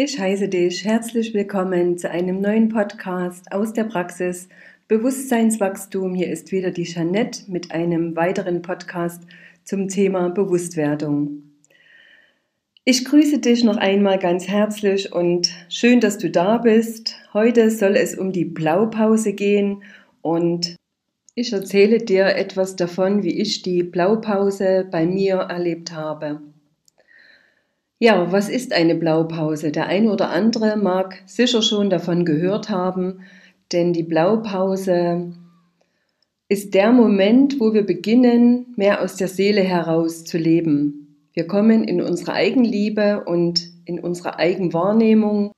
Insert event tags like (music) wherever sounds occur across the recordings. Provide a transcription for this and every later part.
Ich heiße dich herzlich willkommen zu einem neuen Podcast aus der Praxis Bewusstseinswachstum. Hier ist wieder die Jeanette mit einem weiteren Podcast zum Thema Bewusstwerdung. Ich grüße dich noch einmal ganz herzlich und schön, dass du da bist. Heute soll es um die Blaupause gehen und ich erzähle dir etwas davon, wie ich die Blaupause bei mir erlebt habe. Ja, was ist eine Blaupause? Der eine oder andere mag sicher schon davon gehört haben, denn die Blaupause ist der Moment, wo wir beginnen, mehr aus der Seele heraus zu leben. Wir kommen in unsere Eigenliebe und in unsere Eigenwahrnehmung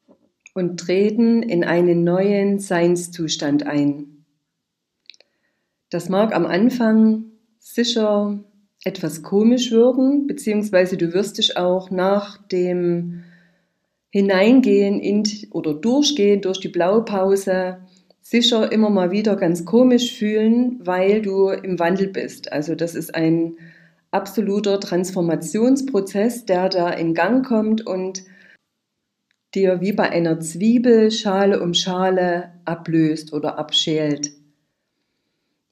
und treten in einen neuen Seinszustand ein. Das mag am Anfang sicher etwas komisch wirken, beziehungsweise du wirst dich auch nach dem Hineingehen in oder Durchgehen durch die Blaupause sicher immer mal wieder ganz komisch fühlen, weil du im Wandel bist. Also das ist ein absoluter Transformationsprozess, der da in Gang kommt und dir wie bei einer Zwiebel Schale um Schale ablöst oder abschält.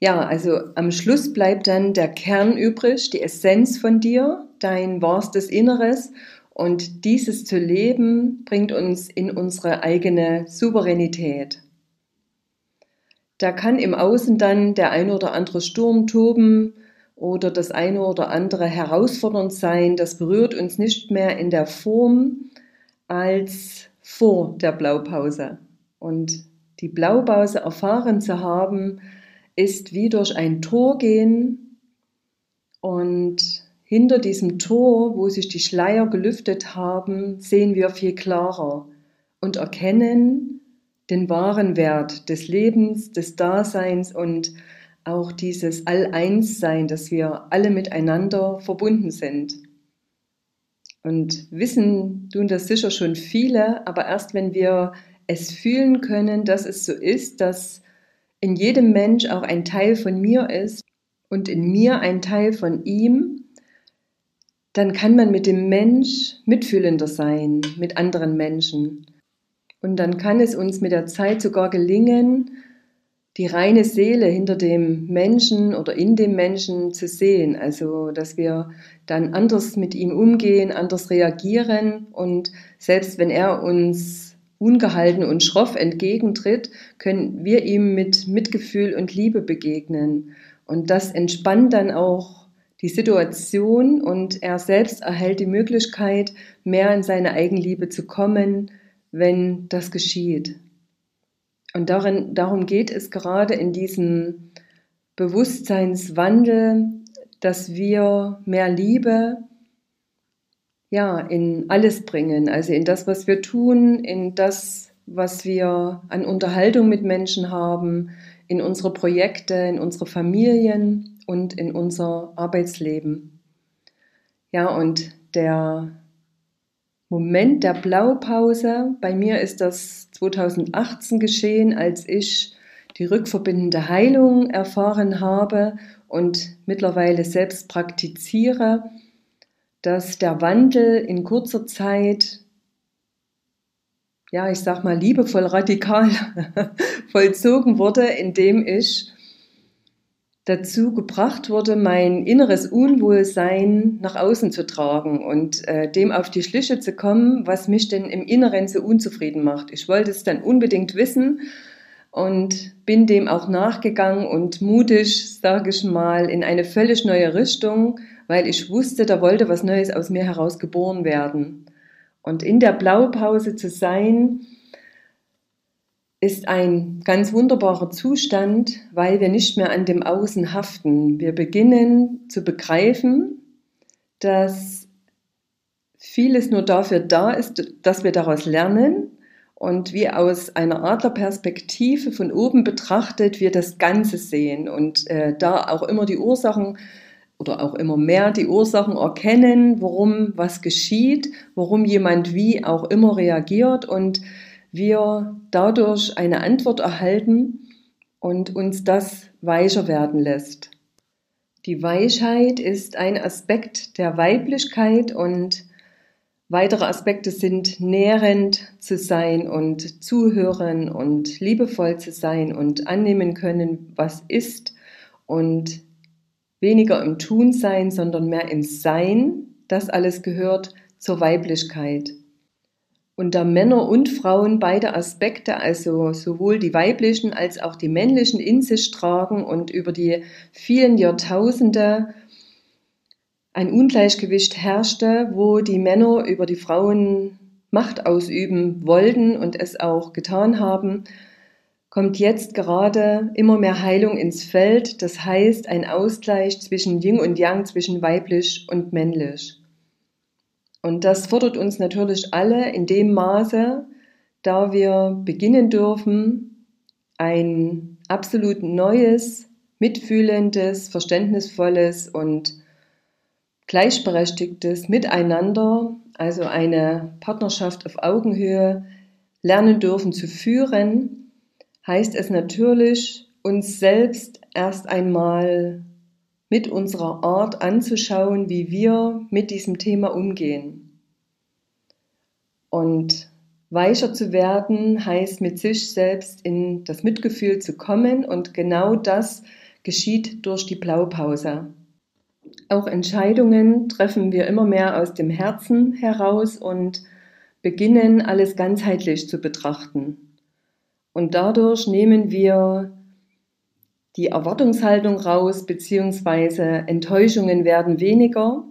Ja, also am Schluss bleibt dann der Kern übrig, die Essenz von dir, dein wahrstes Inneres. Und dieses zu leben bringt uns in unsere eigene Souveränität. Da kann im Außen dann der ein oder andere Sturm toben oder das eine oder andere herausfordernd sein. Das berührt uns nicht mehr in der Form als vor der Blaupause. Und die Blaupause erfahren zu haben, ist wie durch ein Tor gehen und hinter diesem Tor, wo sich die Schleier gelüftet haben, sehen wir viel klarer und erkennen den wahren Wert des Lebens, des Daseins und auch dieses All-Eins-Sein, dass wir alle miteinander verbunden sind. Und wissen tun das sicher schon viele, aber erst wenn wir es fühlen können, dass es so ist, dass in jedem Mensch auch ein Teil von mir ist und in mir ein Teil von ihm, dann kann man mit dem Mensch mitfühlender sein, mit anderen Menschen. Und dann kann es uns mit der Zeit sogar gelingen, die reine Seele hinter dem Menschen oder in dem Menschen zu sehen. Also, dass wir dann anders mit ihm umgehen, anders reagieren und selbst wenn er uns ungehalten und schroff entgegentritt, können wir ihm mit Mitgefühl und Liebe begegnen. Und das entspannt dann auch die Situation und er selbst erhält die Möglichkeit, mehr in seine Eigenliebe zu kommen, wenn das geschieht. Und darin, darum geht es gerade in diesem Bewusstseinswandel, dass wir mehr Liebe, ja, in alles bringen, also in das, was wir tun, in das, was wir an Unterhaltung mit Menschen haben, in unsere Projekte, in unsere Familien und in unser Arbeitsleben. Ja, und der Moment der Blaupause, bei mir ist das 2018 geschehen, als ich die rückverbindende Heilung erfahren habe und mittlerweile selbst praktiziere dass der Wandel in kurzer Zeit, ja, ich sag mal, liebevoll radikal (laughs) vollzogen wurde, indem ich dazu gebracht wurde, mein inneres Unwohlsein nach außen zu tragen und äh, dem auf die Schliche zu kommen, was mich denn im Inneren so unzufrieden macht. Ich wollte es dann unbedingt wissen und bin dem auch nachgegangen und mutig, sage ich mal, in eine völlig neue Richtung weil ich wusste, da wollte was Neues aus mir heraus geboren werden. Und in der Blaupause zu sein, ist ein ganz wunderbarer Zustand, weil wir nicht mehr an dem Außen haften. Wir beginnen zu begreifen, dass vieles nur dafür da ist, dass wir daraus lernen und wie aus einer Adlerperspektive von oben betrachtet wir das Ganze sehen und äh, da auch immer die Ursachen oder auch immer mehr die Ursachen erkennen, warum was geschieht, warum jemand wie auch immer reagiert und wir dadurch eine Antwort erhalten und uns das weicher werden lässt. Die Weichheit ist ein Aspekt der Weiblichkeit und Weitere Aspekte sind nährend zu sein und zuhören und liebevoll zu sein und annehmen können, was ist und weniger im Tun sein, sondern mehr im Sein. Das alles gehört zur Weiblichkeit. Und da Männer und Frauen beide Aspekte, also sowohl die weiblichen als auch die männlichen in sich tragen und über die vielen Jahrtausende ein Ungleichgewicht herrschte, wo die Männer über die Frauen Macht ausüben wollten und es auch getan haben, kommt jetzt gerade immer mehr Heilung ins Feld. Das heißt ein Ausgleich zwischen Yin und Yang, zwischen weiblich und männlich. Und das fordert uns natürlich alle in dem Maße, da wir beginnen dürfen, ein absolut neues, mitfühlendes, verständnisvolles und gleichberechtigtes Miteinander, also eine Partnerschaft auf Augenhöhe, lernen dürfen zu führen, heißt es natürlich, uns selbst erst einmal mit unserer Art anzuschauen, wie wir mit diesem Thema umgehen. Und weicher zu werden heißt mit sich selbst in das Mitgefühl zu kommen und genau das geschieht durch die Blaupause. Auch Entscheidungen treffen wir immer mehr aus dem Herzen heraus und beginnen alles ganzheitlich zu betrachten. Und dadurch nehmen wir die Erwartungshaltung raus, beziehungsweise Enttäuschungen werden weniger,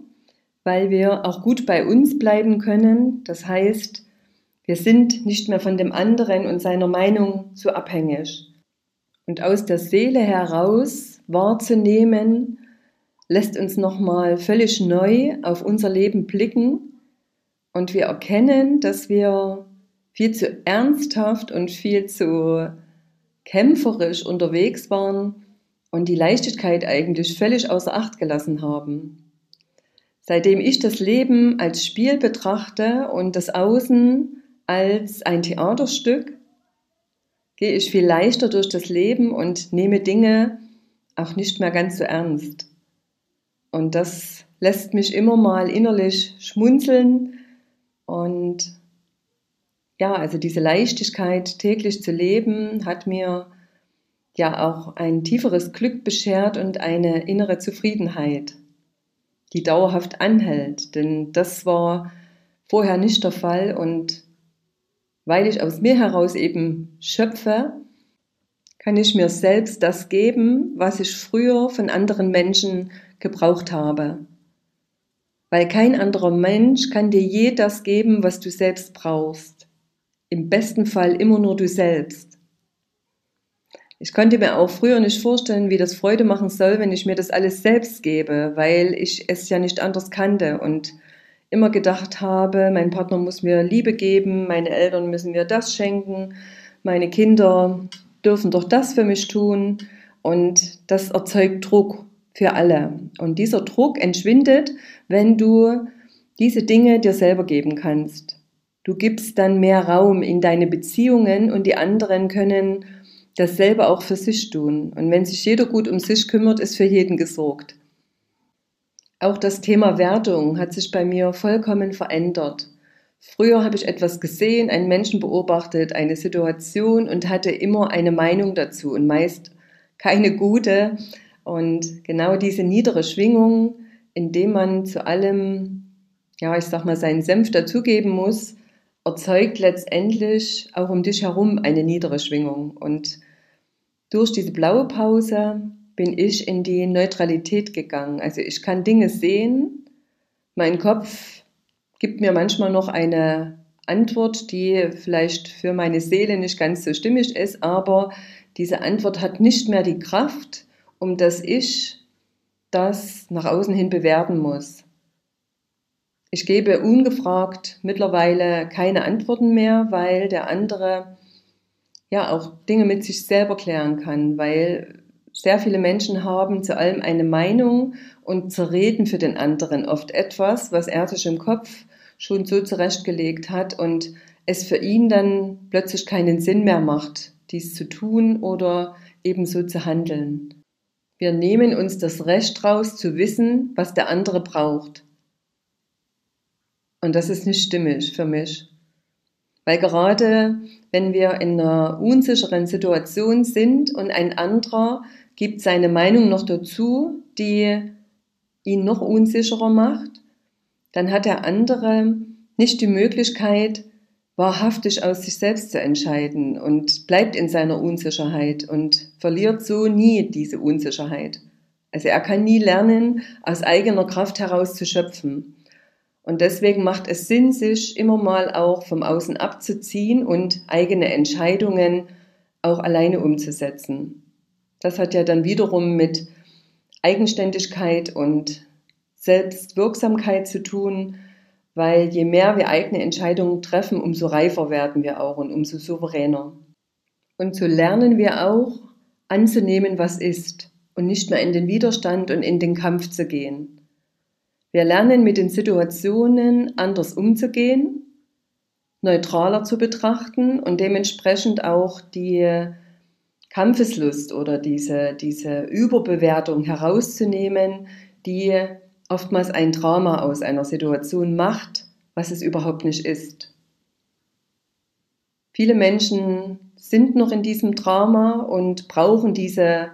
weil wir auch gut bei uns bleiben können. Das heißt, wir sind nicht mehr von dem anderen und seiner Meinung so abhängig. Und aus der Seele heraus wahrzunehmen, lässt uns nochmal völlig neu auf unser Leben blicken und wir erkennen, dass wir viel zu ernsthaft und viel zu kämpferisch unterwegs waren und die Leichtigkeit eigentlich völlig außer Acht gelassen haben. Seitdem ich das Leben als Spiel betrachte und das Außen als ein Theaterstück, gehe ich viel leichter durch das Leben und nehme Dinge auch nicht mehr ganz so ernst. Und das lässt mich immer mal innerlich schmunzeln und ja, also diese Leichtigkeit täglich zu leben hat mir ja auch ein tieferes Glück beschert und eine innere Zufriedenheit, die dauerhaft anhält. Denn das war vorher nicht der Fall und weil ich aus mir heraus eben schöpfe, kann ich mir selbst das geben, was ich früher von anderen Menschen gebraucht habe. Weil kein anderer Mensch kann dir je das geben, was du selbst brauchst. Im besten Fall immer nur du selbst. Ich konnte mir auch früher nicht vorstellen, wie das Freude machen soll, wenn ich mir das alles selbst gebe, weil ich es ja nicht anders kannte und immer gedacht habe, mein Partner muss mir Liebe geben, meine Eltern müssen mir das schenken, meine Kinder dürfen doch das für mich tun und das erzeugt Druck für alle. Und dieser Druck entschwindet, wenn du diese Dinge dir selber geben kannst. Du gibst dann mehr Raum in deine Beziehungen und die anderen können dasselbe auch für sich tun. Und wenn sich jeder gut um sich kümmert, ist für jeden gesorgt. Auch das Thema Wertung hat sich bei mir vollkommen verändert. Früher habe ich etwas gesehen, einen Menschen beobachtet, eine Situation und hatte immer eine Meinung dazu und meist keine gute, und genau diese niedere Schwingung, indem man zu allem, ja, ich sag mal, seinen Senf dazugeben muss, erzeugt letztendlich auch um dich herum eine niedere Schwingung. Und durch diese blaue Pause bin ich in die Neutralität gegangen. Also ich kann Dinge sehen. Mein Kopf gibt mir manchmal noch eine Antwort, die vielleicht für meine Seele nicht ganz so stimmig ist, aber diese Antwort hat nicht mehr die Kraft, um das Ich, das nach außen hin bewerten muss. Ich gebe ungefragt mittlerweile keine Antworten mehr, weil der andere ja auch Dinge mit sich selber klären kann, weil sehr viele Menschen haben zu allem eine Meinung und zerreden für den anderen oft etwas, was er sich im Kopf schon so zurechtgelegt hat und es für ihn dann plötzlich keinen Sinn mehr macht, dies zu tun oder ebenso zu handeln. Wir nehmen uns das Recht raus zu wissen, was der andere braucht. Und das ist nicht stimmig für mich. Weil gerade wenn wir in einer unsicheren Situation sind und ein anderer gibt seine Meinung noch dazu, die ihn noch unsicherer macht, dann hat der andere nicht die Möglichkeit, wahrhaftig aus sich selbst zu entscheiden und bleibt in seiner Unsicherheit und verliert so nie diese Unsicherheit. Also er kann nie lernen, aus eigener Kraft heraus zu schöpfen. Und deswegen macht es Sinn, sich immer mal auch vom Außen abzuziehen und eigene Entscheidungen auch alleine umzusetzen. Das hat ja dann wiederum mit Eigenständigkeit und Selbstwirksamkeit zu tun, weil je mehr wir eigene Entscheidungen treffen, umso reifer werden wir auch und umso souveräner. Und so lernen wir auch anzunehmen, was ist und nicht mehr in den Widerstand und in den Kampf zu gehen. Wir lernen mit den Situationen anders umzugehen, neutraler zu betrachten und dementsprechend auch die Kampfeslust oder diese, diese Überbewertung herauszunehmen, die oftmals ein Drama aus einer Situation macht, was es überhaupt nicht ist. Viele Menschen sind noch in diesem Drama und brauchen diese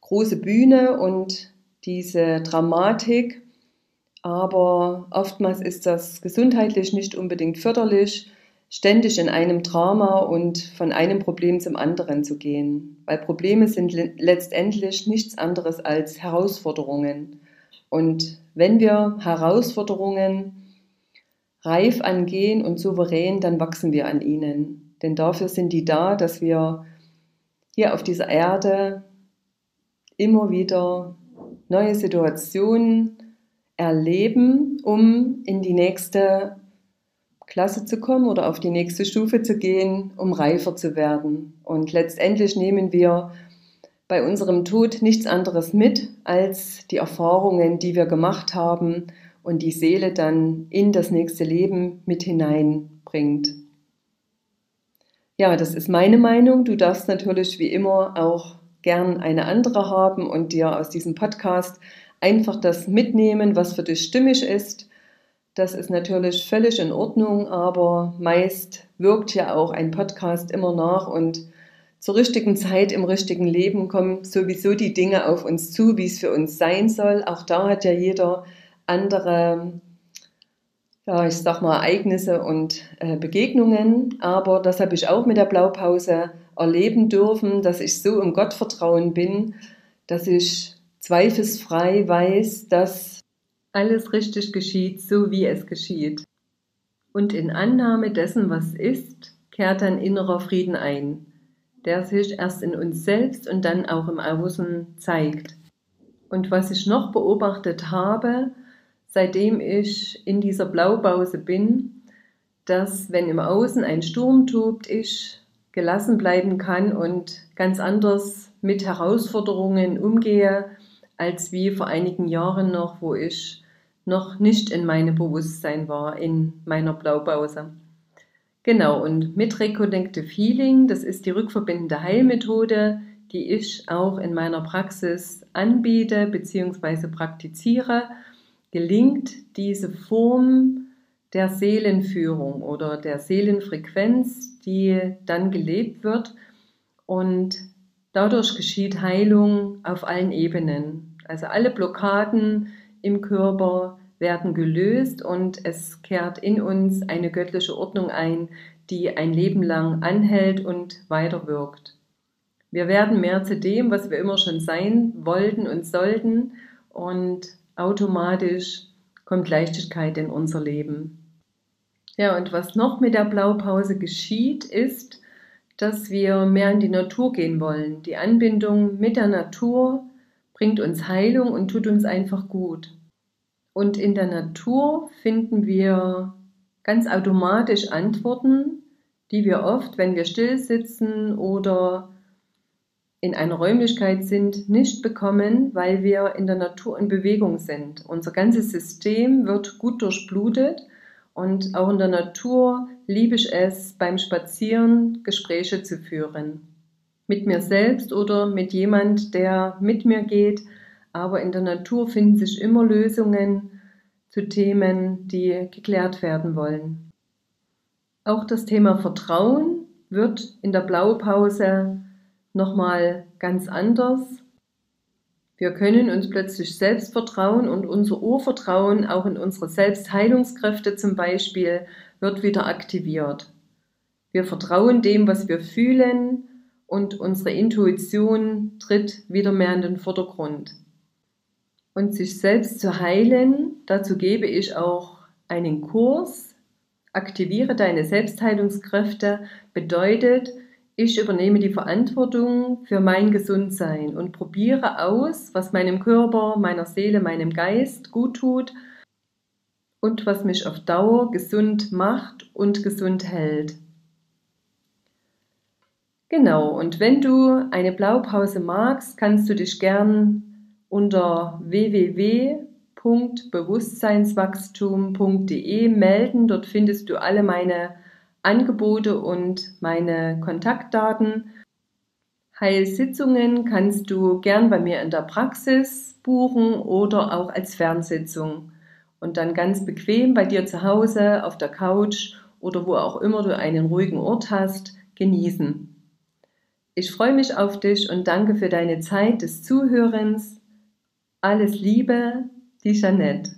große Bühne und diese Dramatik, aber oftmals ist das gesundheitlich nicht unbedingt förderlich, ständig in einem Drama und von einem Problem zum anderen zu gehen, weil Probleme sind letztendlich nichts anderes als Herausforderungen. Und wenn wir Herausforderungen reif angehen und souverän, dann wachsen wir an ihnen. Denn dafür sind die da, dass wir hier auf dieser Erde immer wieder neue Situationen erleben, um in die nächste Klasse zu kommen oder auf die nächste Stufe zu gehen, um reifer zu werden. Und letztendlich nehmen wir bei unserem Tod nichts anderes mit als die Erfahrungen, die wir gemacht haben und die Seele dann in das nächste Leben mit hineinbringt. Ja, das ist meine Meinung. Du darfst natürlich wie immer auch gern eine andere haben und dir aus diesem Podcast einfach das mitnehmen, was für dich stimmig ist. Das ist natürlich völlig in Ordnung, aber meist wirkt ja auch ein Podcast immer nach und zur richtigen Zeit im richtigen Leben kommen sowieso die Dinge auf uns zu, wie es für uns sein soll. Auch da hat ja jeder andere, ja, ich sag mal, Ereignisse und äh, Begegnungen. Aber das habe ich auch mit der Blaupause erleben dürfen, dass ich so im Gottvertrauen bin, dass ich zweifelsfrei weiß, dass alles richtig geschieht, so wie es geschieht. Und in Annahme dessen, was ist, kehrt ein innerer Frieden ein, der sich erst in uns selbst und dann auch im Außen zeigt. Und was ich noch beobachtet habe, seitdem ich in dieser Blaupause bin, dass wenn im Außen ein Sturm tobt, ich gelassen bleiben kann und ganz anders mit Herausforderungen umgehe, als wie vor einigen Jahren noch, wo ich noch nicht in meinem Bewusstsein war, in meiner Blaupause. Genau, und mit Reconnective Healing, das ist die rückverbindende Heilmethode, die ich auch in meiner Praxis anbiete bzw. praktiziere, gelingt diese Form der Seelenführung oder der Seelenfrequenz, die dann gelebt wird und Dadurch geschieht Heilung auf allen Ebenen. Also alle Blockaden im Körper werden gelöst und es kehrt in uns eine göttliche Ordnung ein, die ein Leben lang anhält und weiterwirkt. Wir werden mehr zu dem, was wir immer schon sein wollten und sollten und automatisch kommt Leichtigkeit in unser Leben. Ja, und was noch mit der Blaupause geschieht, ist, dass wir mehr in die Natur gehen wollen. Die Anbindung mit der Natur bringt uns Heilung und tut uns einfach gut. Und in der Natur finden wir ganz automatisch Antworten, die wir oft, wenn wir still sitzen oder in einer Räumlichkeit sind, nicht bekommen, weil wir in der Natur in Bewegung sind. Unser ganzes System wird gut durchblutet und auch in der Natur liebe ich es, beim Spazieren Gespräche zu führen. Mit mir selbst oder mit jemand, der mit mir geht. Aber in der Natur finden sich immer Lösungen zu Themen, die geklärt werden wollen. Auch das Thema Vertrauen wird in der Blaupause nochmal ganz anders. Wir können uns plötzlich selbst vertrauen und unser Urvertrauen auch in unsere Selbstheilungskräfte zum Beispiel wird wieder aktiviert. Wir vertrauen dem, was wir fühlen und unsere Intuition tritt wieder mehr in den Vordergrund. Und sich selbst zu heilen, dazu gebe ich auch einen Kurs. Aktiviere deine Selbstheilungskräfte bedeutet, ich übernehme die Verantwortung für mein Gesundsein und probiere aus, was meinem Körper, meiner Seele, meinem Geist gut tut und was mich auf Dauer gesund macht und gesund hält. Genau, und wenn du eine Blaupause magst, kannst du dich gern unter www.bewusstseinswachstum.de melden. Dort findest du alle meine Angebote und meine Kontaktdaten. Heilsitzungen kannst du gern bei mir in der Praxis buchen oder auch als Fernsitzung und dann ganz bequem bei dir zu Hause auf der Couch oder wo auch immer du einen ruhigen Ort hast, genießen. Ich freue mich auf dich und danke für deine Zeit des Zuhörens. Alles Liebe, die Jeanette.